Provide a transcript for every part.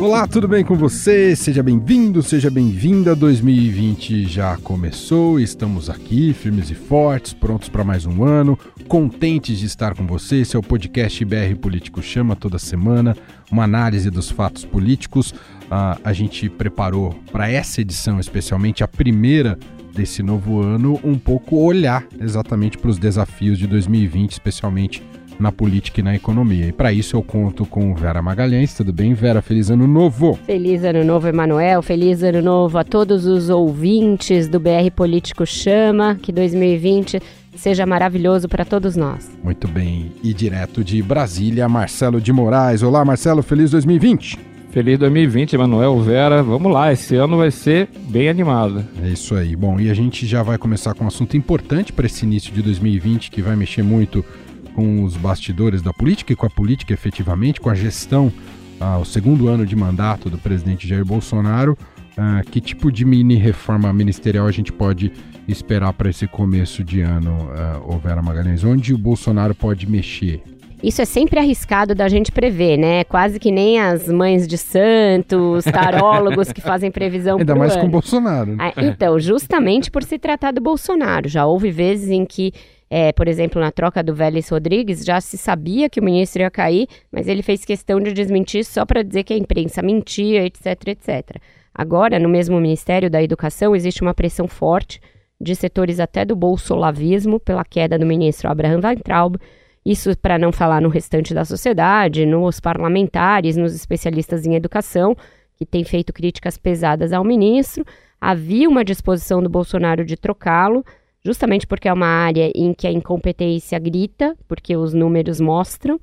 Olá, tudo bem com você? Seja bem-vindo, seja bem-vinda. 2020 já começou, estamos aqui, firmes e fortes, prontos para mais um ano, contentes de estar com você. Esse é o podcast BR Político Chama toda semana, uma análise dos fatos políticos. Uh, a gente preparou para essa edição, especialmente a primeira desse novo ano, um pouco olhar exatamente para os desafios de 2020, especialmente na política e na economia. E para isso eu conto com Vera Magalhães. Tudo bem, Vera? Feliz ano novo! Feliz ano novo, Emanuel. Feliz ano novo a todos os ouvintes do BR Político Chama. Que 2020 seja maravilhoso para todos nós. Muito bem. E direto de Brasília, Marcelo de Moraes. Olá, Marcelo. Feliz 2020! Feliz 2020, Emanuel, Vera. Vamos lá, esse ano vai ser bem animado. É isso aí. Bom, e a gente já vai começar com um assunto importante para esse início de 2020 que vai mexer muito com os bastidores da política e com a política efetivamente, com a gestão, ah, o segundo ano de mandato do presidente Jair Bolsonaro. Ah, que tipo de mini reforma ministerial a gente pode esperar para esse começo de ano, ah, Vera Magalhães? Onde o Bolsonaro pode mexer? Isso é sempre arriscado da gente prever, né? Quase que nem as mães de santos, tarólogos que fazem previsão Ainda mais ano. com o Bolsonaro. Ah, então, justamente por se tratar do Bolsonaro. Já houve vezes em que é, por exemplo, na troca do Vélez Rodrigues, já se sabia que o ministro ia cair, mas ele fez questão de desmentir só para dizer que a imprensa mentia, etc, etc. Agora, no mesmo Ministério da Educação, existe uma pressão forte de setores até do bolsolavismo pela queda do ministro Abraham Weintraub, isso para não falar no restante da sociedade, nos parlamentares, nos especialistas em educação, que têm feito críticas pesadas ao ministro. Havia uma disposição do Bolsonaro de trocá-lo, justamente porque é uma área em que a incompetência grita, porque os números mostram,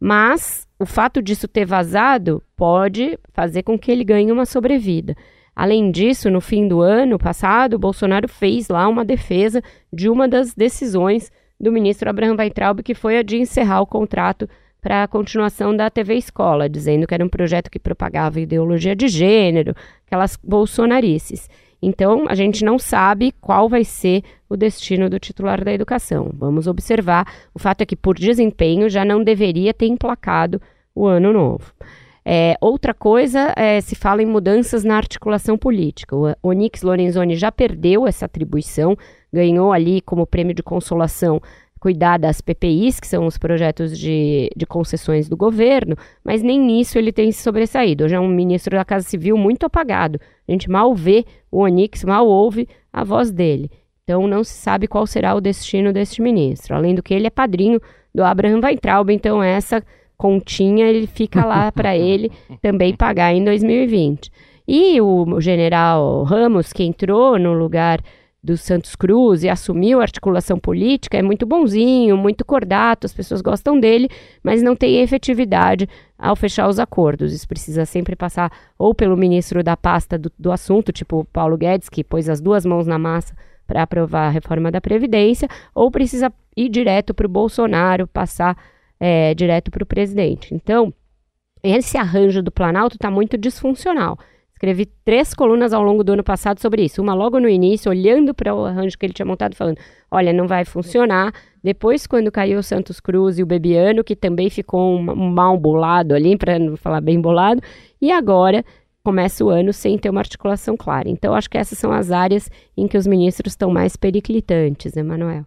mas o fato disso ter vazado pode fazer com que ele ganhe uma sobrevida. Além disso, no fim do ano passado, Bolsonaro fez lá uma defesa de uma das decisões do ministro Abraham Weintraub, que foi a de encerrar o contrato para a continuação da TV Escola, dizendo que era um projeto que propagava ideologia de gênero, aquelas bolsonarices. Então, a gente não sabe qual vai ser o destino do titular da educação. Vamos observar. O fato é que, por desempenho, já não deveria ter emplacado o ano novo. É, outra coisa é, se fala em mudanças na articulação política. O Onyx Lorenzoni já perdeu essa atribuição, ganhou ali como prêmio de consolação cuidar das PPIs, que são os projetos de, de concessões do governo, mas nem nisso ele tem se sobressaído. Hoje é um ministro da Casa Civil muito apagado. A gente mal vê o Onix, mal ouve a voz dele. Então não se sabe qual será o destino deste ministro. Além do que ele é padrinho do Abraham Weintraub, então essa continha ele fica lá para ele também pagar em 2020. E o general Ramos, que entrou no lugar do Santos Cruz e assumiu a articulação política, é muito bonzinho, muito cordato, as pessoas gostam dele, mas não tem efetividade ao fechar os acordos. Isso precisa sempre passar ou pelo ministro da pasta do, do assunto, tipo Paulo Guedes, que pôs as duas mãos na massa para aprovar a reforma da Previdência, ou precisa ir direto para o Bolsonaro, passar é, direto para o presidente. Então, esse arranjo do Planalto está muito disfuncional. Escrevi três colunas ao longo do ano passado sobre isso. Uma logo no início, olhando para o arranjo que ele tinha montado, falando: olha, não vai funcionar. Depois, quando caiu o Santos Cruz e o Bebiano, que também ficou um, um mal bolado ali, para não falar bem bolado. E agora começa o ano sem ter uma articulação clara. Então, acho que essas são as áreas em que os ministros estão mais periclitantes, Emanuel.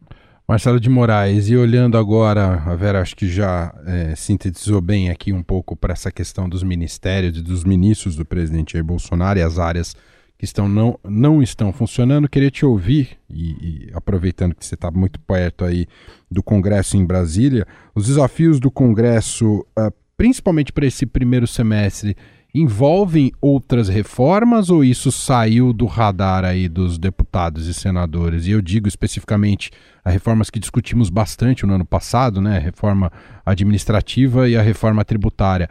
Marcelo de Moraes, e olhando agora, a Vera acho que já é, sintetizou bem aqui um pouco para essa questão dos ministérios e dos ministros do presidente Jair Bolsonaro e as áreas que estão, não, não estão funcionando. Queria te ouvir, e, e aproveitando que você está muito perto aí do Congresso em Brasília, os desafios do Congresso, uh, principalmente para esse primeiro semestre, envolvem outras reformas ou isso saiu do radar aí dos deputados e senadores? E eu digo especificamente as reformas que discutimos bastante no ano passado, né? A reforma administrativa e a reforma tributária.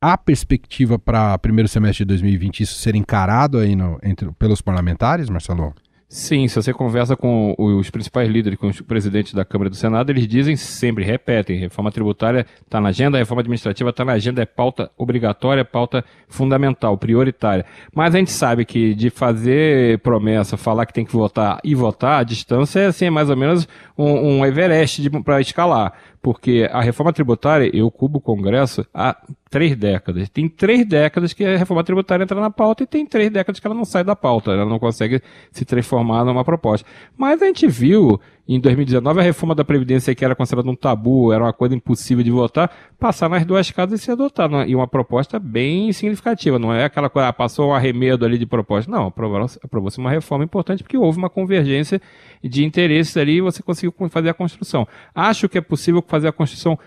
Há perspectiva para primeiro semestre de 2020 isso ser encarado aí no, entre, pelos parlamentares, Marcelo? Sim, se você conversa com os principais líderes, com os presidentes da Câmara e do Senado, eles dizem sempre, repetem, reforma tributária está na agenda, reforma administrativa está na agenda, é pauta obrigatória, pauta fundamental, prioritária. Mas a gente sabe que de fazer promessa, falar que tem que votar e votar, a distância é assim, é mais ou menos um, um Everest para escalar porque a reforma tributária, eu cubo o Congresso há três décadas. Tem três décadas que a reforma tributária entra na pauta e tem três décadas que ela não sai da pauta, ela não consegue se transformar numa proposta. Mas a gente viu em 2019 a reforma da Previdência, que era considerada um tabu, era uma coisa impossível de votar, passar nas duas casas e se adotar. E uma proposta bem significativa, não é aquela coisa, ah, passou um arremedo ali de proposta. Não, aprovou-se uma reforma importante porque houve uma convergência de interesses ali e você conseguiu fazer a construção. Acho que é possível fazer a construção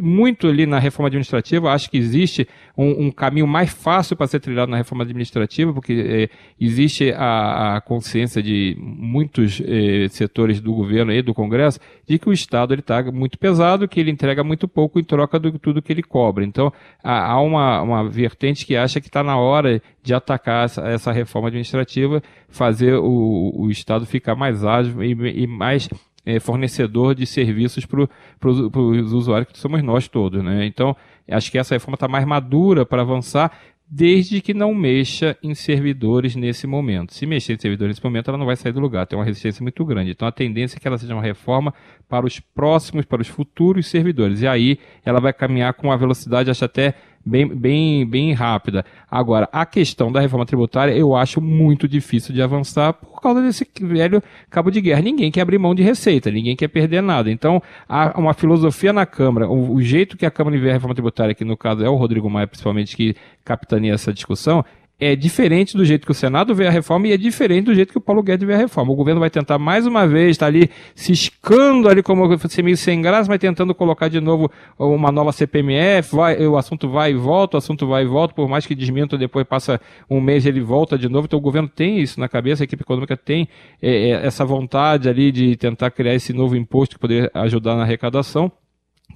muito ali na reforma administrativa. Acho que existe um, um caminho mais fácil para ser trilhado na reforma administrativa, porque é, existe a, a, consciência de muitos é, setores do governo e do Congresso de que o Estado está muito pesado, que ele entrega muito pouco em troca de tudo que ele cobra. Então, há, há uma, uma vertente que acha que está na hora de atacar essa, essa reforma administrativa, fazer o, o Estado ficar mais ágil e, e mais é, fornecedor de serviços para os usuários que somos nós todos. Né? Então, acho que essa reforma está mais madura para avançar, desde que não mexa em servidores nesse momento. Se mexer em servidores nesse momento, ela não vai sair do lugar, tem uma resistência muito grande. Então, a tendência é que ela seja uma reforma para os próximos, para os futuros servidores. E aí, ela vai caminhar com uma velocidade, acho até bem, bem, bem rápida. Agora, a questão da reforma tributária eu acho muito difícil de avançar por causa desse velho cabo de guerra. Ninguém quer abrir mão de receita, ninguém quer perder nada. Então, há uma filosofia na Câmara, o, o jeito que a Câmara vê a reforma tributária, que no caso é o Rodrigo Maia principalmente, que capitaneia essa discussão, é diferente do jeito que o Senado vê a reforma e é diferente do jeito que o Paulo Guedes vê a reforma. O governo vai tentar mais uma vez, está ali ciscando ali como ser meio sem graça, mas tentando colocar de novo uma nova CPMF, vai, o assunto vai e volta, o assunto vai e volta, por mais que desminta, depois passa um mês ele volta de novo. Então o governo tem isso na cabeça, a equipe econômica tem é, é, essa vontade ali de tentar criar esse novo imposto que poderia ajudar na arrecadação.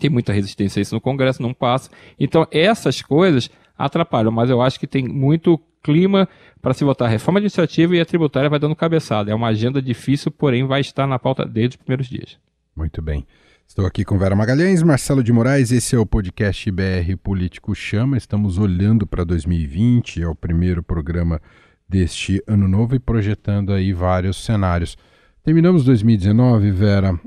Tem muita resistência a isso no Congresso, não passa. Então essas coisas atrapalham, mas eu acho que tem muito clima para se votar a reforma administrativa e a tributária vai dando cabeçada. É uma agenda difícil, porém vai estar na pauta desde os primeiros dias. Muito bem. Estou aqui com Vera Magalhães, Marcelo de Moraes, esse é o podcast BR Político Chama. Estamos olhando para 2020, é o primeiro programa deste ano novo e projetando aí vários cenários. Terminamos 2019, Vera,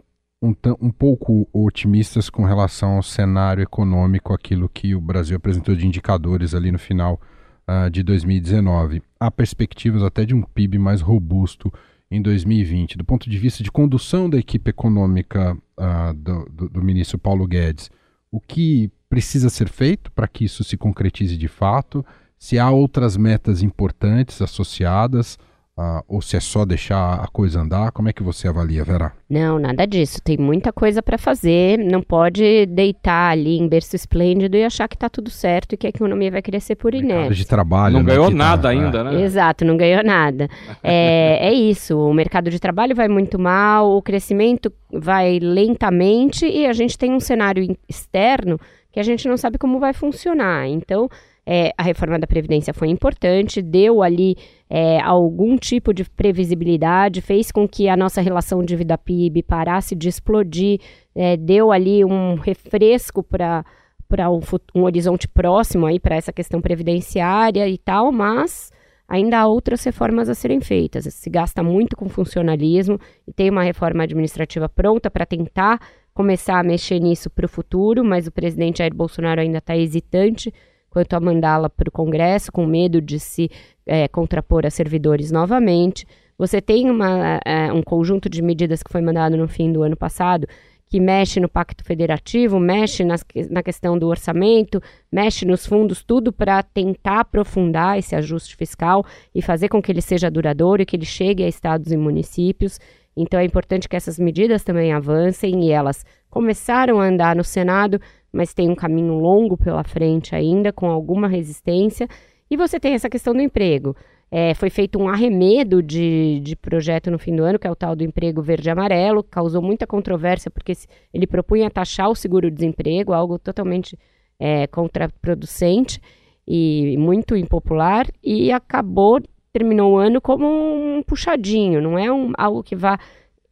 um, um pouco otimistas com relação ao cenário econômico, aquilo que o Brasil apresentou de indicadores ali no final uh, de 2019. Há perspectivas até de um PIB mais robusto em 2020. Do ponto de vista de condução da equipe econômica uh, do, do, do ministro Paulo Guedes, o que precisa ser feito para que isso se concretize de fato? Se há outras metas importantes associadas, Uh, ou se é só deixar a coisa andar? Como é que você avalia, Vera? Não, nada disso. Tem muita coisa para fazer. Não pode deitar ali em berço esplêndido e achar que está tudo certo e que a economia vai crescer por inércia. de trabalho. Não né, ganhou tá, nada tá, ainda, né? Exato, não ganhou nada. é, é isso. O mercado de trabalho vai muito mal, o crescimento vai lentamente e a gente tem um cenário externo que a gente não sabe como vai funcionar. Então, é, a reforma da Previdência foi importante, deu ali é, algum tipo de previsibilidade, fez com que a nossa relação de vida PIB parasse de explodir, é, deu ali um refresco para para um, um, horizonte próximo aí para essa questão previdenciária e tal, mas ainda há outras reformas a serem feitas. Se gasta muito com funcionalismo e tem uma reforma administrativa pronta para tentar começar a mexer nisso para o futuro, mas o presidente Jair Bolsonaro ainda está hesitante quanto a mandá-la para o Congresso, com medo de se é, contrapor a servidores novamente. Você tem uma, é, um conjunto de medidas que foi mandado no fim do ano passado, que mexe no Pacto Federativo, mexe nas, na questão do orçamento, mexe nos fundos, tudo para tentar aprofundar esse ajuste fiscal e fazer com que ele seja duradouro e que ele chegue a estados e municípios. Então é importante que essas medidas também avancem e elas começaram a andar no Senado, mas tem um caminho longo pela frente ainda, com alguma resistência. E você tem essa questão do emprego. É, foi feito um arremedo de, de projeto no fim do ano, que é o tal do emprego verde e amarelo, causou muita controvérsia, porque ele propunha taxar o seguro-desemprego, algo totalmente é, contraproducente e muito impopular, e acabou, terminou o ano como um puxadinho, não é um, algo que vá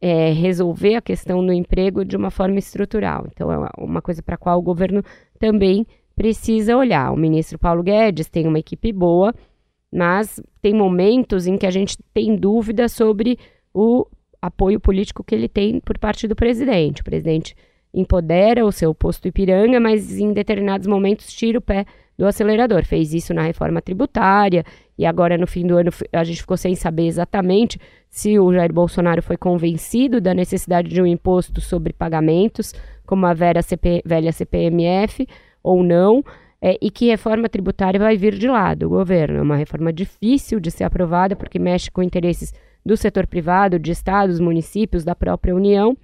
é, resolver a questão do emprego de uma forma estrutural. Então, é uma coisa para a qual o governo também precisa olhar. O ministro Paulo Guedes tem uma equipe boa, mas tem momentos em que a gente tem dúvida sobre o apoio político que ele tem por parte do presidente. O presidente empodera o seu posto Ipiranga, mas em determinados momentos tira o pé do acelerador. Fez isso na reforma tributária e agora no fim do ano a gente ficou sem saber exatamente se o Jair Bolsonaro foi convencido da necessidade de um imposto sobre pagamentos, como a CP, velha CPMF, ou não. É, e que reforma tributária vai vir de lá do governo. É uma reforma difícil de ser aprovada porque mexe com interesses do setor privado, de estados, municípios, da própria União,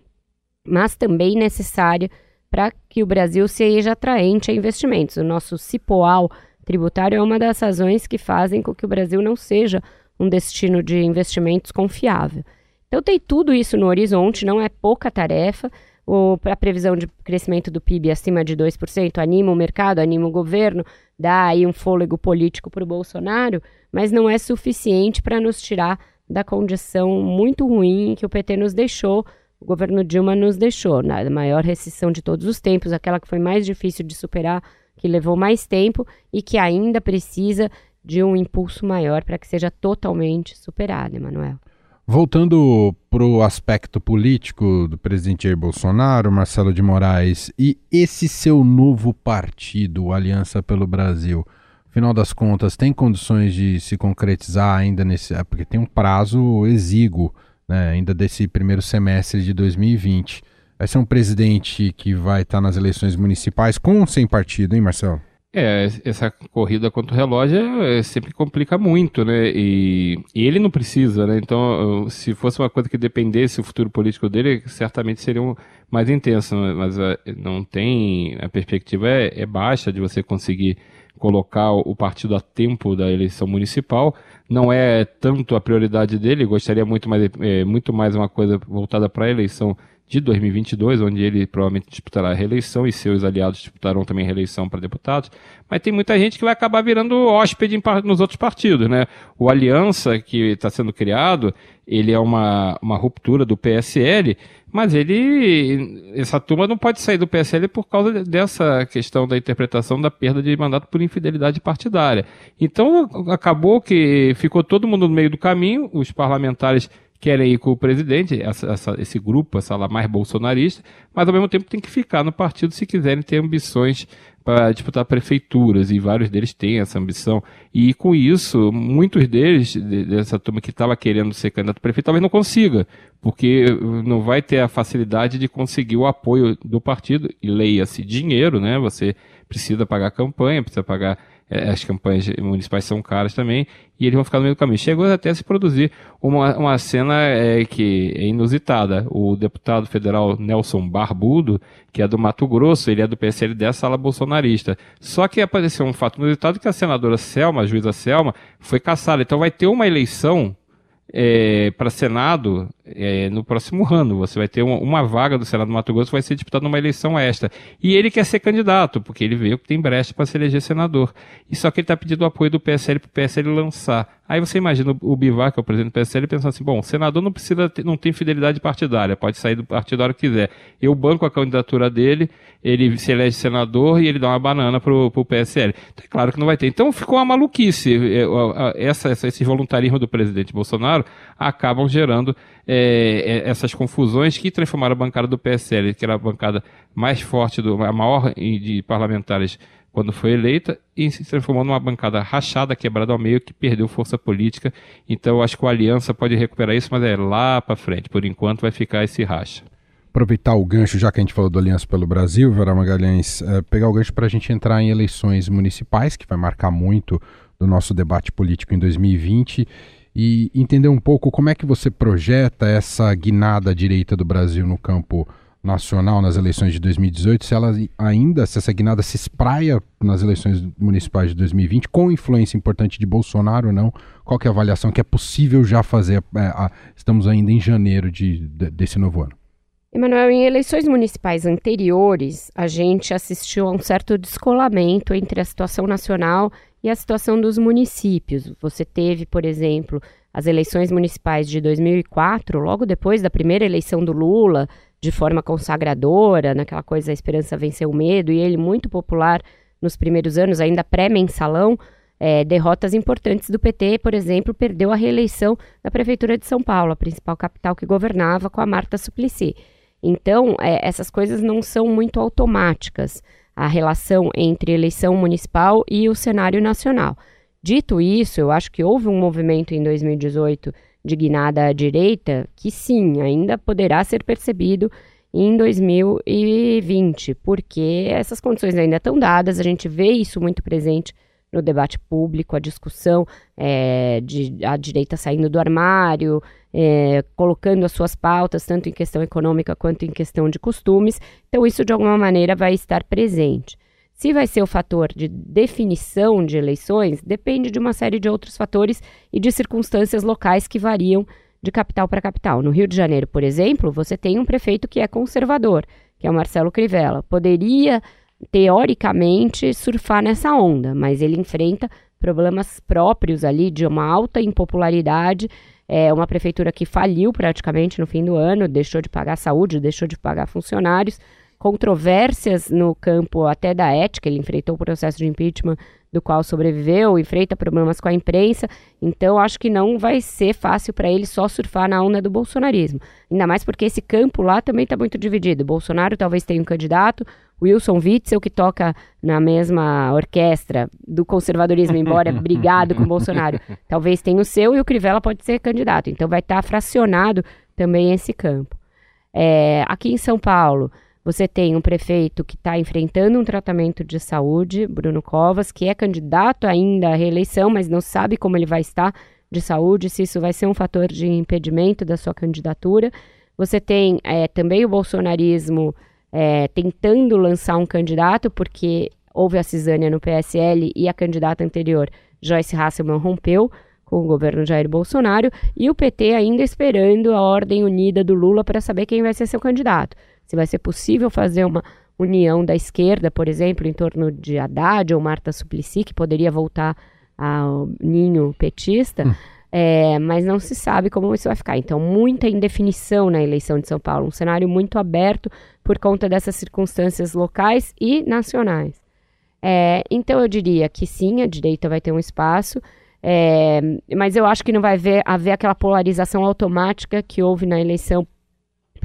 mas também necessária para que o Brasil seja atraente a investimentos. O nosso cipoal tributário é uma das razões que fazem com que o Brasil não seja um destino de investimentos confiável. Então tem tudo isso no horizonte, não é pouca tarefa. O, a previsão de crescimento do PIB acima de 2% anima o mercado, anima o governo, dá aí um fôlego político para o Bolsonaro, mas não é suficiente para nos tirar da condição muito ruim que o PT nos deixou o governo Dilma nos deixou na maior recessão de todos os tempos, aquela que foi mais difícil de superar, que levou mais tempo e que ainda precisa de um impulso maior para que seja totalmente superada, Emanuel. Voltando para o aspecto político do presidente Jair Bolsonaro, Marcelo de Moraes, e esse seu novo partido, Aliança pelo Brasil, final das contas, tem condições de se concretizar ainda nesse. Porque tem um prazo exíguo né, ainda desse primeiro semestre de 2020. Vai ser um presidente que vai estar nas eleições municipais com ou sem partido, hein, Marcelo? É, essa corrida contra o relógio é, sempre complica muito, né? E, e, ele não precisa, né? Então, se fosse uma coisa que dependesse do futuro político dele, certamente seria um, mais intenso, né? mas uh, não tem. A perspectiva é, é baixa de você conseguir colocar o partido a tempo da eleição municipal. Não é tanto a prioridade dele, gostaria muito mais, é, muito mais uma coisa voltada para a eleição de 2022, onde ele provavelmente disputará a reeleição e seus aliados disputarão também reeleição para deputados. Mas tem muita gente que vai acabar virando hóspede nos outros partidos, né? O Aliança, que está sendo criado, ele é uma, uma ruptura do PSL, mas ele, essa turma não pode sair do PSL por causa dessa questão da interpretação da perda de mandato por infidelidade partidária. Então, acabou que ficou todo mundo no meio do caminho, os parlamentares querem ir com o presidente, essa, essa, esse grupo, essa lá mais bolsonarista, mas ao mesmo tempo tem que ficar no partido se quiserem ter ambições para disputar prefeituras, e vários deles têm essa ambição. E com isso, muitos deles, dessa turma que estava querendo ser candidato a prefeito, talvez não consiga, porque não vai ter a facilidade de conseguir o apoio do partido, e leia-se dinheiro, né? Você precisa pagar campanha, precisa pagar as campanhas municipais são caras também, e eles vão ficar no meio do caminho. Chegou até a se produzir uma, uma cena é, que é inusitada. O deputado federal Nelson Barbudo, que é do Mato Grosso, ele é do PSL dessa ala bolsonarista. Só que apareceu um fato inusitado que a senadora Selma, a juíza Selma, foi caçada. Então vai ter uma eleição é, para Senado é, no próximo ano. Você vai ter uma, uma, vaga do Senado do Mato Grosso vai ser disputada numa eleição extra. E ele quer ser candidato, porque ele veio que tem brecha para se eleger senador. E só que ele está pedindo o apoio do PSL para o PSL lançar. Aí você imagina o Bivar, que é o presidente do PSL, pensando assim: bom, o senador não precisa ter, não tem fidelidade partidária, pode sair do partido a hora que quiser. Eu banco a candidatura dele, ele se elege senador e ele dá uma banana pro, pro PSL. Então, é claro que não vai ter. Então ficou uma maluquice. É, essa, essa, esse voluntarismo do presidente Bolsonaro acabam gerando é, é, essas confusões que transformaram a bancada do PSL, que era a bancada mais forte, do, a maior de parlamentares quando foi eleita, e se transformou numa bancada rachada, quebrada ao meio, que perdeu força política. Então, acho que a Aliança pode recuperar isso, mas é lá para frente. Por enquanto, vai ficar esse racha. Aproveitar o gancho, já que a gente falou do Aliança pelo Brasil, Vera Magalhães, é, pegar o gancho para a gente entrar em eleições municipais, que vai marcar muito do nosso debate político em 2020 e entender um pouco como é que você projeta essa guinada direita do Brasil no campo nacional nas eleições de 2018, se ela ainda, se essa guinada se espraia nas eleições municipais de 2020, com influência importante de Bolsonaro ou não, qual é a avaliação que é possível já fazer? É, a, estamos ainda em janeiro de, de, desse novo ano. Emanuel, em eleições municipais anteriores, a gente assistiu a um certo descolamento entre a situação nacional e a situação dos municípios. Você teve, por exemplo, as eleições municipais de 2004, logo depois da primeira eleição do Lula, de forma consagradora, naquela coisa a esperança venceu o medo, e ele muito popular nos primeiros anos, ainda pré-mensalão, é, derrotas importantes do PT, por exemplo, perdeu a reeleição da Prefeitura de São Paulo, a principal capital que governava, com a Marta Suplicy. Então, é, essas coisas não são muito automáticas, a relação entre eleição municipal e o cenário nacional. Dito isso, eu acho que houve um movimento em 2018 de guinada à direita que sim, ainda poderá ser percebido em 2020, porque essas condições ainda estão dadas, a gente vê isso muito presente no debate público, a discussão é, de a direita saindo do armário, é, colocando as suas pautas, tanto em questão econômica quanto em questão de costumes. Então, isso de alguma maneira vai estar presente. Se vai ser o fator de definição de eleições, depende de uma série de outros fatores e de circunstâncias locais que variam de capital para capital. No Rio de Janeiro, por exemplo, você tem um prefeito que é conservador, que é o Marcelo Crivella. Poderia teoricamente, surfar nessa onda, mas ele enfrenta problemas próprios ali de uma alta impopularidade. É uma prefeitura que faliu praticamente no fim do ano, deixou de pagar saúde, deixou de pagar funcionários, controvérsias no campo até da ética, ele enfrentou o processo de impeachment do qual sobreviveu, enfrenta problemas com a imprensa, então acho que não vai ser fácil para ele só surfar na onda do bolsonarismo. Ainda mais porque esse campo lá também está muito dividido. Bolsonaro talvez tenha um candidato, Wilson Witzel, que toca na mesma orquestra do conservadorismo, embora brigado com Bolsonaro, talvez tenha o seu e o Crivella pode ser candidato. Então vai estar tá fracionado também esse campo. É, aqui em São Paulo, você tem um prefeito que está enfrentando um tratamento de saúde, Bruno Covas, que é candidato ainda à reeleição, mas não sabe como ele vai estar de saúde, se isso vai ser um fator de impedimento da sua candidatura. Você tem é, também o bolsonarismo é, tentando lançar um candidato, porque houve a cisânia no PSL e a candidata anterior, Joyce Hasselman, rompeu com o governo Jair Bolsonaro, e o PT ainda esperando a ordem unida do Lula para saber quem vai ser seu candidato. Se vai ser possível fazer uma união da esquerda, por exemplo, em torno de Haddad ou Marta Suplicy, que poderia voltar ao ninho petista. Hum. É, mas não se sabe como isso vai ficar. Então, muita indefinição na eleição de São Paulo, um cenário muito aberto por conta dessas circunstâncias locais e nacionais. É, então, eu diria que sim, a direita vai ter um espaço, é, mas eu acho que não vai haver, haver aquela polarização automática que houve na eleição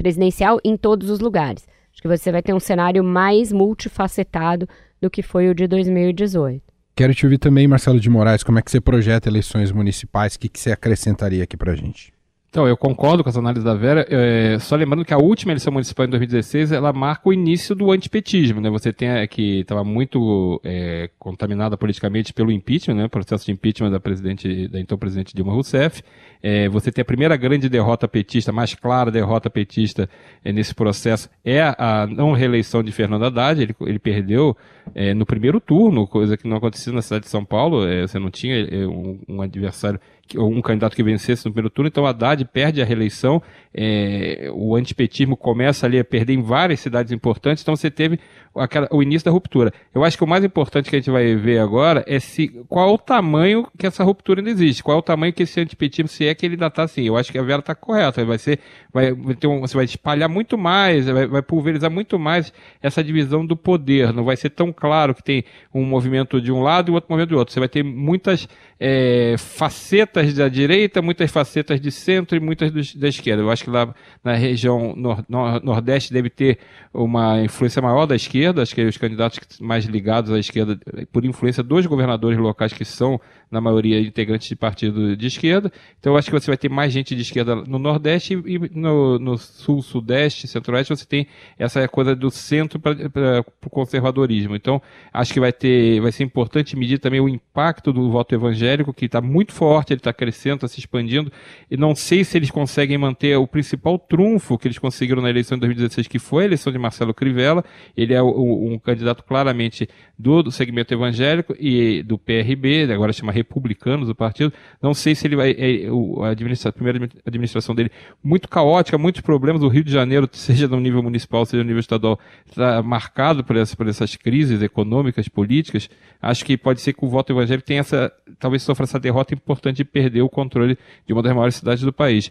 presidencial em todos os lugares. Acho que você vai ter um cenário mais multifacetado do que foi o de 2018. Quero te ouvir também, Marcelo de Moraes, como é que você projeta eleições municipais, o que, que você acrescentaria aqui para gente? Então, eu concordo com as análises da Vera, é, só lembrando que a última eleição municipal em 2016, ela marca o início do antipetismo, né? Você tem é, que estava muito é, contaminada politicamente pelo impeachment, né? Processo de impeachment da presidente, da então presidente Dilma Rousseff. É, você tem a primeira grande derrota petista, mais clara derrota petista é, nesse processo, é a não reeleição de Fernando Haddad, ele, ele perdeu é, no primeiro turno, coisa que não acontecia na cidade de São Paulo, você não tinha um, um adversário um candidato que vencesse no primeiro turno, então Haddad perde a reeleição, é, o antipetismo começa ali a perder em várias cidades importantes, então você teve aquela, o início da ruptura. Eu acho que o mais importante que a gente vai ver agora é se qual o tamanho que essa ruptura ainda existe, qual o tamanho que esse antipetismo, se é que ele ainda está assim. Eu acho que a Vera está correta, vai ser, vai ter um, você vai espalhar muito mais, vai, vai pulverizar muito mais essa divisão do poder, não vai ser tão claro que tem um movimento de um lado e outro movimento do outro. Você vai ter muitas é, facetas da direita, muitas facetas de centro e muitas do, da esquerda. Eu acho que lá na região nor, nor, nordeste deve ter uma influência maior da esquerda, acho que os candidatos mais ligados à esquerda, por influência dos governadores locais que são, na maioria, integrantes de partido de esquerda. Então eu acho que você vai ter mais gente de esquerda no nordeste e no, no sul, sudeste, centro-oeste, você tem essa coisa do centro para o conservadorismo. Então acho que vai ter, vai ser importante medir também o impacto do voto evangélico, que está muito forte, ele está crescendo, está se expandindo, e não sei se eles conseguem manter o principal trunfo que eles conseguiram na eleição de 2016, que foi a eleição de Marcelo Crivella. Ele é um candidato claramente do, do, segmento evangélico e do PRB, agora chama Republicanos o partido. Não sei se ele vai. É, a, a primeira administração dele, muito caótica, muitos problemas. O Rio de Janeiro, seja no nível municipal, seja no nível estadual, está marcado por, essa, por essas crises econômicas, políticas. Acho que pode ser que o voto evangélico tenha essa. talvez sofra essa derrota importante de perder o controle de uma das maiores cidades do país.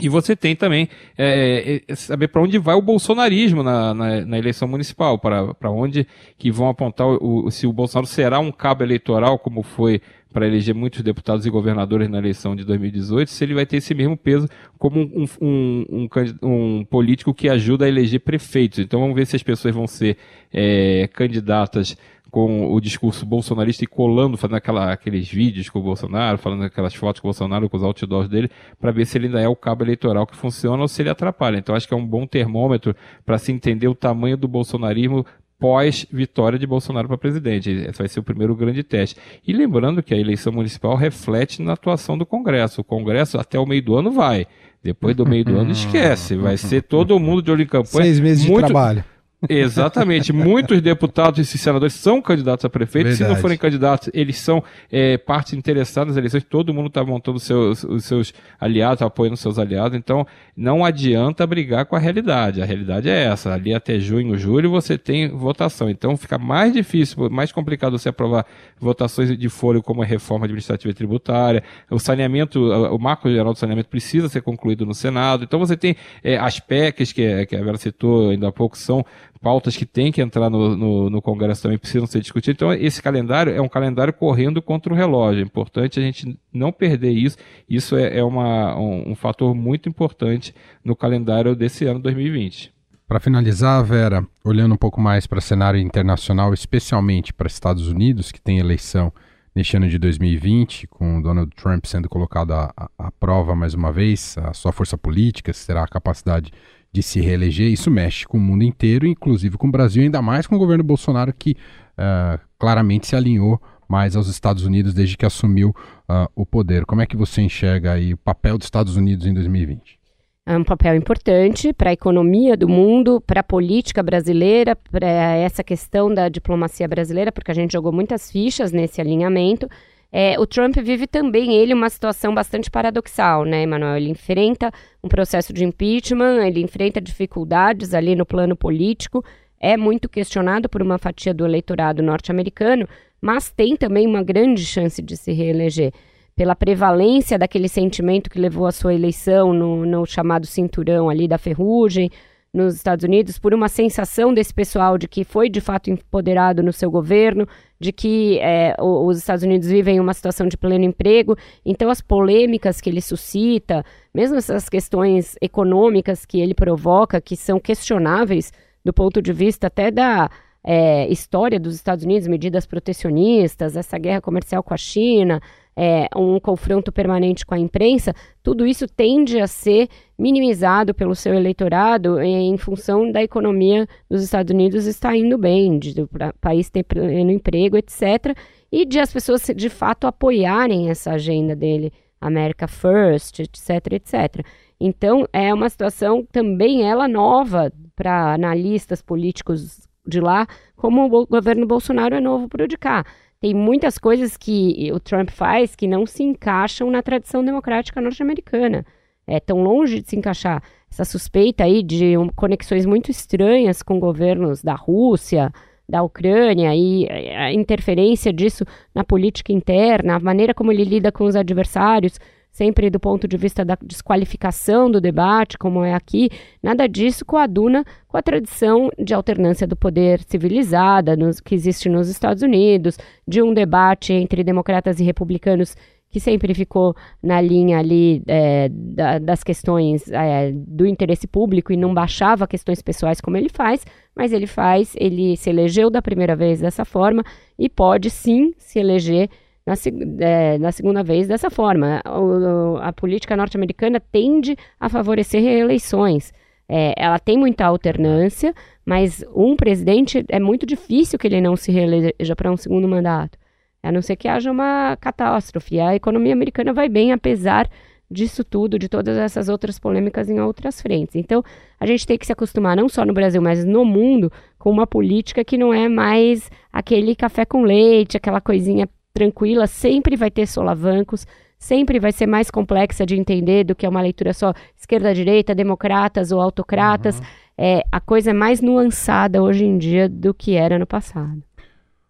E você tem também é, é, saber para onde vai o bolsonarismo na, na, na eleição municipal, para onde que vão apontar o, se o Bolsonaro será um cabo eleitoral, como foi para eleger muitos deputados e governadores na eleição de 2018, se ele vai ter esse mesmo peso como um, um, um, um político que ajuda a eleger prefeitos. Então vamos ver se as pessoas vão ser é, candidatas com o discurso bolsonarista e colando, fazendo aquela, aqueles vídeos com o Bolsonaro, falando aquelas fotos com o Bolsonaro, com os outdoors dele, para ver se ele ainda é o cabo eleitoral que funciona ou se ele atrapalha. Então acho que é um bom termômetro para se entender o tamanho do bolsonarismo pós-vitória de Bolsonaro para presidente. Esse vai ser o primeiro grande teste. E lembrando que a eleição municipal reflete na atuação do Congresso. O Congresso até o meio do ano vai. Depois do meio do ano esquece. Vai ser todo mundo de olho em campanha. Seis meses muito... de trabalho. Exatamente. Muitos deputados e senadores são candidatos a prefeito. Verdade. Se não forem candidatos, eles são é, partes interessadas nas eleições. Todo mundo está montando seus, os seus aliados, apoiando seus aliados. Então, não adianta brigar com a realidade. A realidade é essa. Ali até junho, julho, você tem votação. Então, fica mais difícil, mais complicado você aprovar votações de foro como a reforma administrativa e tributária. O saneamento, o marco geral do saneamento precisa ser concluído no Senado. Então, você tem é, as PECs, que, que a Vera citou ainda há pouco, são pautas que têm que entrar no, no, no, Congresso também precisam ser discutidas. Então, esse calendário é um calendário correndo contra o relógio. É importante a gente não perder isso. Isso é, é uma, um, um fator muito importante no calendário desse ano 2020. Para finalizar, Vera, olhando um pouco mais para o cenário internacional, especialmente para Estados Unidos, que tem eleição neste ano de 2020, com Donald Trump sendo colocado à, à prova mais uma vez, a sua força política, será a capacidade de se reeleger, isso mexe com o mundo inteiro, inclusive com o Brasil, ainda mais com o governo Bolsonaro, que uh, claramente se alinhou mais aos Estados Unidos desde que assumiu uh, o poder. Como é que você enxerga aí o papel dos Estados Unidos em 2020? É um papel importante para a economia do mundo, para a política brasileira, para essa questão da diplomacia brasileira, porque a gente jogou muitas fichas nesse alinhamento. É, o Trump vive também, ele, uma situação bastante paradoxal, né, Emanuel? Ele enfrenta um processo de impeachment, ele enfrenta dificuldades ali no plano político, é muito questionado por uma fatia do eleitorado norte-americano, mas tem também uma grande chance de se reeleger. Pela prevalência daquele sentimento que levou à sua eleição no, no chamado cinturão ali da ferrugem, nos Estados Unidos por uma sensação desse pessoal de que foi de fato empoderado no seu governo, de que é, os Estados Unidos vivem uma situação de pleno emprego. Então, as polêmicas que ele suscita, mesmo essas questões econômicas que ele provoca, que são questionáveis do ponto de vista até da é, história dos Estados Unidos, medidas protecionistas, essa guerra comercial com a China, é, um confronto permanente com a imprensa, tudo isso tende a ser minimizado pelo seu eleitorado em função da economia dos Estados Unidos estar indo bem, de o país ter pleno emprego, etc. E de as pessoas de fato apoiarem essa agenda dele, America First, etc, etc. Então é uma situação também ela nova para analistas políticos de lá, como o governo Bolsonaro é novo para o de cá tem muitas coisas que o Trump faz que não se encaixam na tradição democrática norte-americana. É tão longe de se encaixar. Essa suspeita aí de um, conexões muito estranhas com governos da Rússia, da Ucrânia e a interferência disso na política interna, a maneira como ele lida com os adversários, sempre do ponto de vista da desqualificação do debate, como é aqui, nada disso coaduna com a tradição de alternância do poder civilizada nos, que existe nos Estados Unidos, de um debate entre democratas e republicanos que sempre ficou na linha ali é, da, das questões é, do interesse público e não baixava questões pessoais como ele faz, mas ele faz, ele se elegeu da primeira vez dessa forma e pode sim se eleger na, é, na segunda vez dessa forma. O, a política norte-americana tende a favorecer reeleições. É, ela tem muita alternância, mas um presidente é muito difícil que ele não se reeleja para um segundo mandato. A não ser que haja uma catástrofe. A economia americana vai bem, apesar disso tudo, de todas essas outras polêmicas em outras frentes. Então, a gente tem que se acostumar, não só no Brasil, mas no mundo, com uma política que não é mais aquele café com leite, aquela coisinha tranquila, sempre vai ter solavancos, sempre vai ser mais complexa de entender do que é uma leitura só esquerda-direita, democratas ou autocratas. Uhum. É, a coisa é mais nuançada hoje em dia do que era no passado.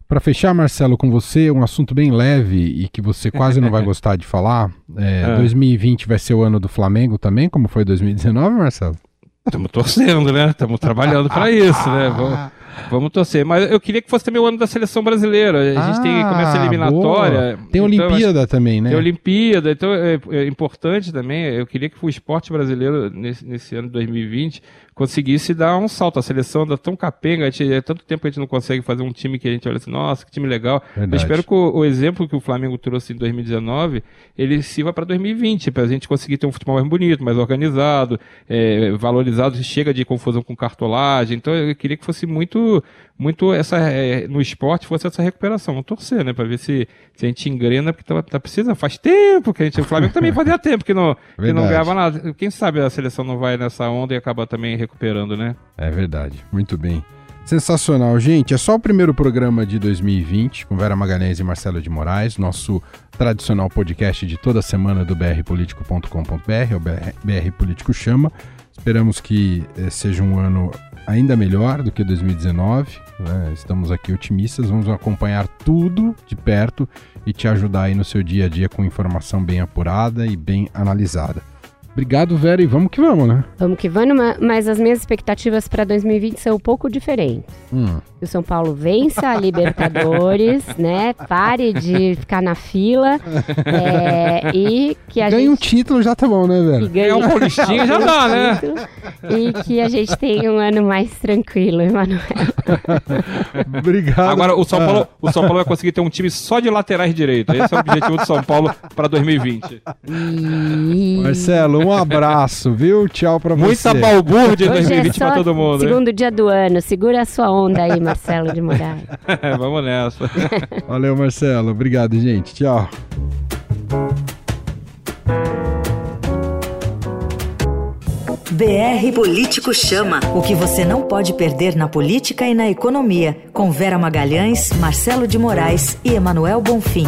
Para fechar, Marcelo, com você, um assunto bem leve e que você quase não vai gostar de falar. É, é. 2020 vai ser o ano do Flamengo também, como foi 2019, Marcelo? Estamos torcendo, né? Estamos trabalhando para isso, né? Vamos, vamos, torcer. Mas eu queria que fosse também o ano da seleção brasileira. A gente ah, tem começa a eliminatória. Boa. Tem então, Olimpíada também, né? Tem Olimpíada, então é, é, importante também. Eu queria que o esporte brasileiro nesse, nesse ano de 2020 conseguisse dar um salto. A seleção anda tão capenga, gente, é tanto tempo que a gente não consegue fazer um time que a gente olha assim, nossa, que time legal. Eu espero que o, o, exemplo que o Flamengo trouxe em 2019, ele sirva para 2020, para a gente conseguir ter um futebol mais bonito, mais organizado, é, valorizado, chega de confusão com cartolagem. Então eu queria que fosse muito, muito essa, é, no esporte, fosse essa recuperação. Vamos torcer, né, para ver se, se a gente engrena, porque tá, tá precisando, faz tempo que a gente, o Flamengo também fazia tempo que não, que não ganhava nada. Quem sabe a seleção não vai nessa onda e acaba também recuperando, né? É verdade. Muito bem. Sensacional, gente. É só o primeiro programa de 2020 com Vera Magalhães e Marcelo de Moraes, nosso tradicional podcast de toda semana do brpolitico.com.br, o BR, BR Político Chama. Esperamos que eh, seja um ano ainda melhor do que 2019. Né? Estamos aqui otimistas, vamos acompanhar tudo de perto e te ajudar aí no seu dia a dia com informação bem apurada e bem analisada. Obrigado, Vera, e vamos que vamos, né? Vamos que vamos, mas as minhas expectativas para 2020 são um pouco diferentes. Hum. Que o São Paulo vença a Libertadores, né? Pare de ficar na fila é, e que a Ganhe gente... um título já tá bom, né, Vera? Ganhe um polistinho já dá, né? E que a gente tenha um ano mais tranquilo, Emanuel. Obrigado. Agora, o São, Paulo, o São Paulo vai conseguir ter um time só de laterais direitos. Esse é o objetivo do São Paulo para 2020. E... Marcelo, um abraço, viu? Tchau pra você. Muita balbúrdia de 2020 é pra todo mundo. Segundo hein? dia do ano. Segura a sua onda aí, Marcelo de Moraes. Vamos nessa. Valeu, Marcelo. Obrigado, gente. Tchau. BR Político Chama. O que você não pode perder na política e na economia. Com Vera Magalhães, Marcelo de Moraes e Emanuel Bonfim.